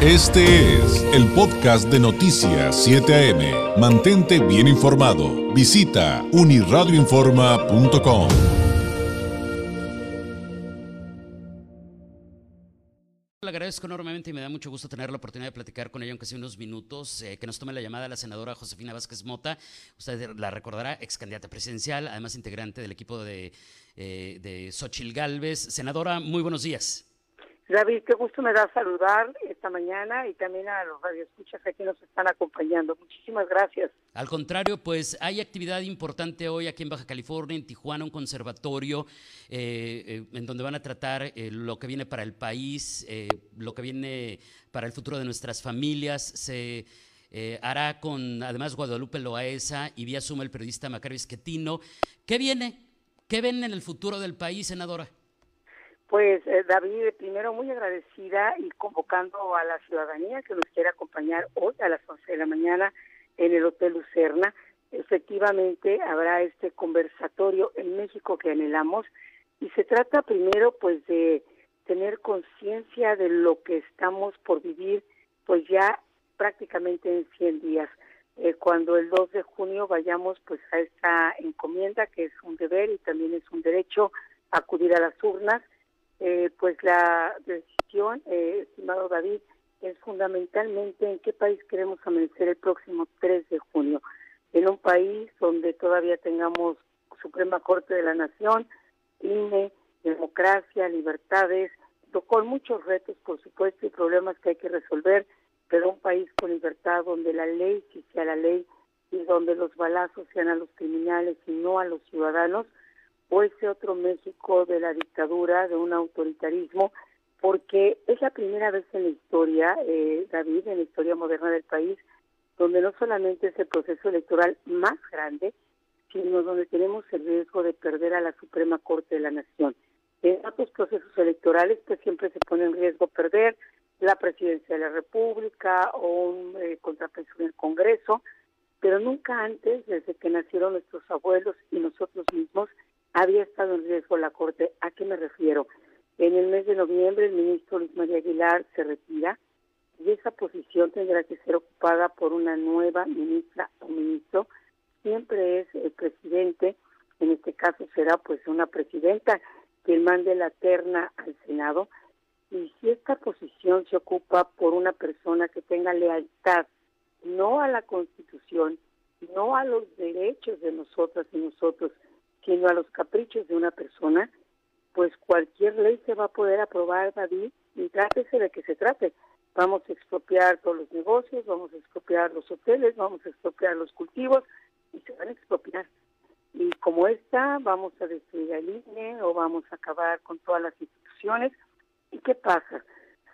Este es el podcast de Noticias 7 AM. Mantente bien informado. Visita uniradioinforma.com. Le agradezco enormemente y me da mucho gusto tener la oportunidad de platicar con ella, aunque sea unos minutos, eh, que nos tome la llamada la senadora Josefina Vázquez Mota. Usted la recordará, ex candidata presidencial, además integrante del equipo de, eh, de Xochil Gálvez. Senadora, muy buenos días. David, qué gusto me da saludar esta mañana y también a los radioescuchas que aquí nos están acompañando. Muchísimas gracias. Al contrario, pues hay actividad importante hoy aquí en Baja California, en Tijuana, un conservatorio eh, eh, en donde van a tratar eh, lo que viene para el país, lo que viene para el futuro de nuestras familias. Se hará con, además, Guadalupe Loaesa y vía suma el periodista Macario Esquetino. ¿Qué viene? ¿Qué ven en el futuro del país, senadora? Pues eh, David, primero muy agradecida y convocando a la ciudadanía que nos quiere acompañar hoy a las 11 de la mañana en el Hotel Lucerna. Efectivamente habrá este conversatorio en México que anhelamos y se trata primero pues de tener conciencia de lo que estamos por vivir pues ya prácticamente en 100 días. Eh, cuando el 2 de junio vayamos pues a esta encomienda que es un deber y también es un derecho acudir a las urnas eh, pues la decisión, eh, estimado David, es fundamentalmente en qué país queremos amanecer el próximo 3 de junio. En un país donde todavía tengamos Suprema Corte de la Nación, INE, democracia, libertades, con muchos retos, por supuesto, y problemas que hay que resolver, pero un país con libertad donde la ley sí sea la ley y donde los balazos sean a los criminales y no a los ciudadanos, o ese otro México de la dictadura, de un autoritarismo, porque es la primera vez en la historia, eh, David, en la historia moderna del país, donde no solamente es el proceso electoral más grande, sino donde tenemos el riesgo de perder a la Suprema Corte de la Nación. En otros procesos electorales, pues siempre se pone en riesgo perder la presidencia de la República o un eh, contrapeso en el Congreso, pero nunca antes, desde que nacieron nuestros abuelos y nosotros mismos, había estado en riesgo la Corte. ¿A qué me refiero? En el mes de noviembre el ministro Luis María Aguilar se retira y esa posición tendrá que ser ocupada por una nueva ministra o ministro. Siempre es el presidente, en este caso será pues una presidenta quien mande la terna al Senado. Y si esta posición se ocupa por una persona que tenga lealtad no a la Constitución, no a los derechos de nosotras y nosotros, sino a los caprichos de una persona, pues cualquier ley se va a poder aprobar, David, y trátese de que se trate. Vamos a expropiar todos los negocios, vamos a expropiar los hoteles, vamos a expropiar los cultivos, y se van a expropiar. Y como esta, vamos a destruir el INE o vamos a acabar con todas las instituciones. ¿Y qué pasa?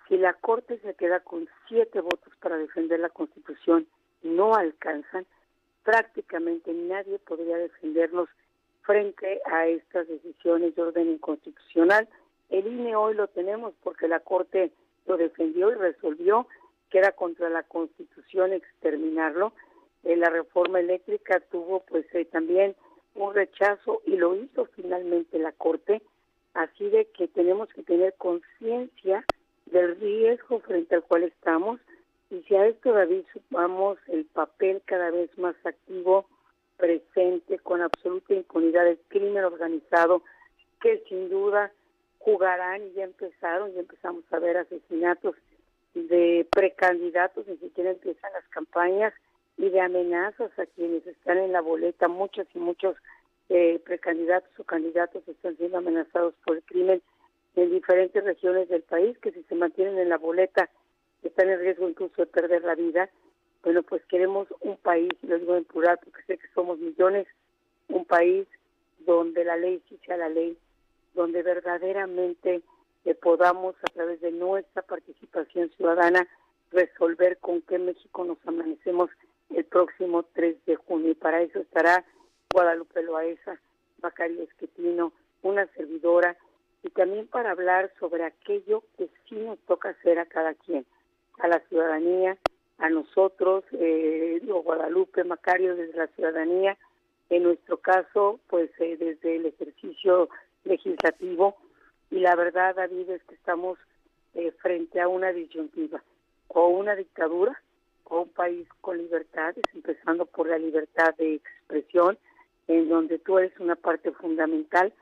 Si la Corte se queda con siete votos para defender la Constitución, no alcanzan, prácticamente nadie podría defendernos frente a estas decisiones de orden inconstitucional. El INE hoy lo tenemos porque la Corte lo defendió y resolvió que era contra la Constitución exterminarlo. Eh, la reforma eléctrica tuvo pues eh, también un rechazo y lo hizo finalmente la Corte. Así de que tenemos que tener conciencia del riesgo frente al cual estamos y si a esto David sumamos el papel cada vez más activo presente con absoluta impunidad del crimen organizado que sin duda jugarán y ya empezaron, ya empezamos a ver asesinatos de precandidatos, ni siquiera empiezan las campañas y de amenazas a quienes están en la boleta, muchos y muchos eh, precandidatos o candidatos están siendo amenazados por el crimen en diferentes regiones del país, que si se mantienen en la boleta están en riesgo incluso de perder la vida bueno, pues queremos un país, y lo digo en plural porque sé que somos millones, un país donde la ley sí sea la ley, donde verdaderamente podamos a través de nuestra participación ciudadana resolver con qué México nos amanecemos el próximo 3 de junio. Y para eso estará Guadalupe Loaesa, Bacario Esquetino, una servidora, y también para hablar sobre aquello que sí nos toca hacer a cada quien, a la ciudadanía, a nosotros, eh, Guadalupe Macario, desde la ciudadanía, en nuestro caso, pues eh, desde el ejercicio legislativo. Y la verdad, David, es que estamos eh, frente a una disyuntiva. o una dictadura o un país con libertades, empezando por la libertad de expresión, en donde tú eres una parte fundamental,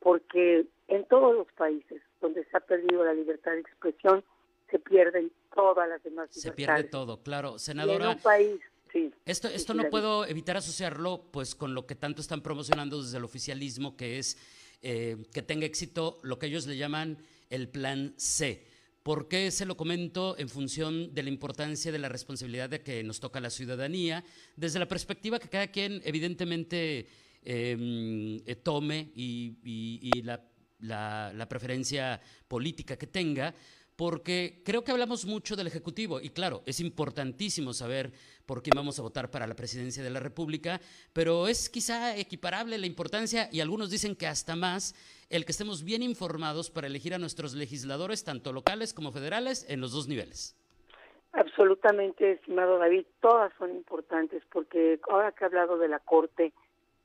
porque en todos los países donde se ha perdido la libertad de expresión, se pierden todas las demás. Se pierde todo, claro. Senadora, en un país esto, esto no puedo evitar asociarlo pues con lo que tanto están promocionando desde el oficialismo, que es eh, que tenga éxito lo que ellos le llaman el plan C. ¿Por qué se lo comento? En función de la importancia de la responsabilidad de que nos toca la ciudadanía, desde la perspectiva que cada quien evidentemente em, eh, tome y, la preferencia política que tenga, porque creo que hablamos mucho del Ejecutivo y claro, es importantísimo saber por quién vamos a votar para la presidencia de la República, pero es quizá equiparable la importancia y algunos dicen que hasta más el que estemos bien informados para elegir a nuestros legisladores, tanto locales como federales, en los dos niveles. Absolutamente, estimado David, todas son importantes porque ahora que he hablado de la Corte,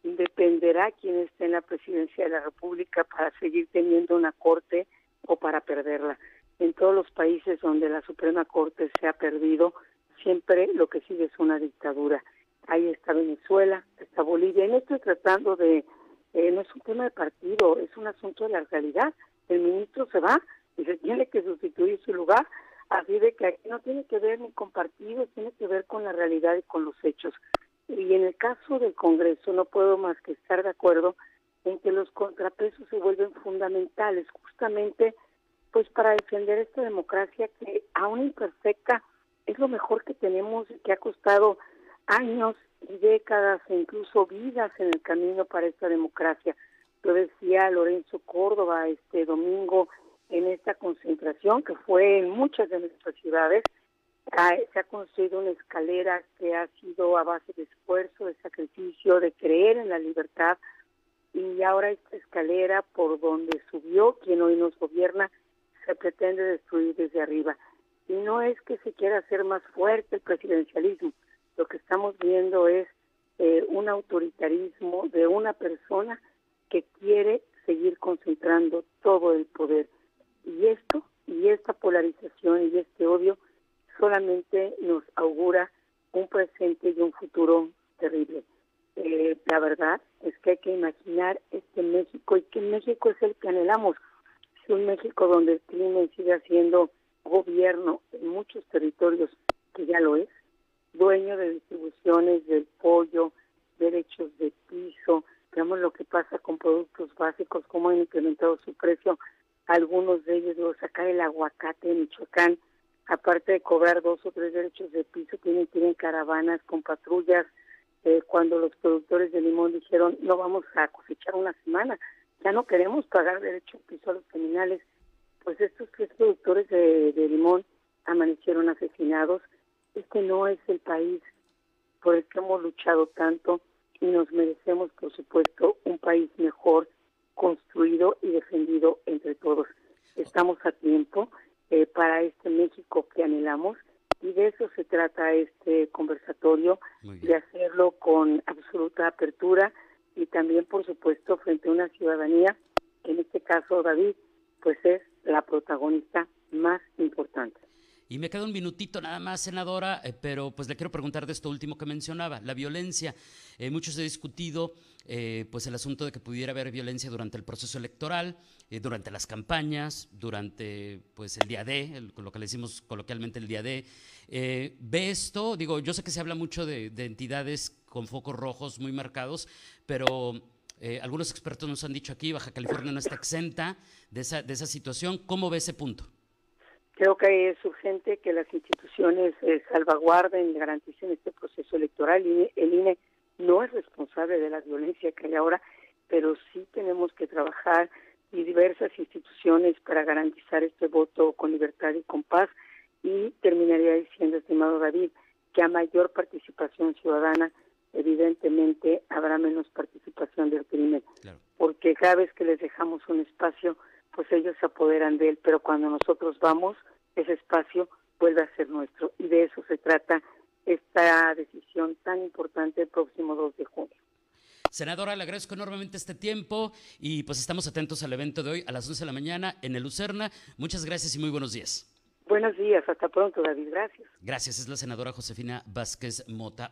dependerá quién esté en la presidencia de la República para seguir teniendo una Corte o para perderla en todos los países donde la Suprema Corte se ha perdido, siempre lo que sigue es una dictadura. Ahí está Venezuela, está Bolivia, y no estoy tratando de, eh, no es un tema de partido, es un asunto de la realidad. El ministro se va y se tiene que sustituir su lugar, así de que aquí no tiene que ver ni con partidos, tiene que ver con la realidad y con los hechos. Y en el caso del Congreso no puedo más que estar de acuerdo en que los contrapesos se vuelven fundamentales, justamente pues para defender esta democracia que aún imperfecta es lo mejor que tenemos y que ha costado años y décadas e incluso vidas en el camino para esta democracia. Lo decía Lorenzo Córdoba este domingo en esta concentración que fue en muchas de nuestras ciudades. se ha construido una escalera que ha sido a base de esfuerzo, de sacrificio, de creer en la libertad y ahora esta escalera por donde subió quien hoy nos gobierna se pretende destruir desde arriba. Y no es que se quiera hacer más fuerte el presidencialismo, lo que estamos viendo es eh, un autoritarismo de una persona que quiere seguir concentrando todo el poder. Y esto, y esta polarización y este odio solamente nos augura un presente y un futuro terrible. Eh, la verdad es que hay que imaginar este México y que México es el que anhelamos, un México donde el crimen sigue siendo gobierno en muchos territorios, que ya lo es, dueño de distribuciones del pollo, derechos de piso, veamos lo que pasa con productos básicos, cómo han incrementado su precio, algunos de ellos, sacar el aguacate en Michoacán, aparte de cobrar dos o tres derechos de piso, tienen tienen caravanas con patrullas, eh, cuando los productores de limón dijeron no vamos a cosechar una semana, ya no queremos pagar derecho de piso a los criminales, pues estos tres productores de, limón amanecieron asesinados. Este no es el país por el que hemos luchado tanto y nos merecemos, por supuesto, un país mejor, construido y defendido entre todos. Estamos a tiempo eh, para este México que anhelamos y de eso se trata este conversatorio, de hacerlo con absoluta apertura y también, por supuesto, frente a una ciudadanía, en este caso David, pues es la protagonista más importante. Y me queda un minutito nada más, senadora, eh, pero pues le quiero preguntar de esto último que mencionaba, la violencia. Eh, muchos he discutido eh, pues el asunto de que pudiera haber violencia durante el proceso electoral, durante las campañas, durante pues el día D, lo que le decimos coloquialmente el día D. ¿Ve esto? Digo, yo sé que se habla mucho de, de entidades con focos rojos muy marcados, pero algunos expertos nos han dicho aquí, Baja California no está exenta de esa, de esa situación. ¿Cómo ve ese punto? Creo que es urgente que las instituciones eh, salvaguarden y garanticen este proceso electoral. Y el INE no es responsable de la violencia que hay ahora, pero sí tenemos que trabajar y diversas instituciones para garantizar este voto con libertad y con paz. Y terminaría diciendo, estimado David, que a mayor participación ciudadana, evidentemente habrá menos participación del crimen, porque cada vez que les dejamos un espacio, pues ellos se apoderan de él, pero cuando nosotros vamos, ese espacio vuelve a ser nuestro. Y de eso se trata esta decisión tan importante el próximo 2 de junio. Senadora, le agradezco enormemente este tiempo y pues estamos atentos al evento de hoy a las 11 de la mañana en el Lucerna. Muchas gracias y muy buenos días. Buenos días, hasta pronto, David. Gracias. Gracias, es la senadora Josefina Vázquez Mota.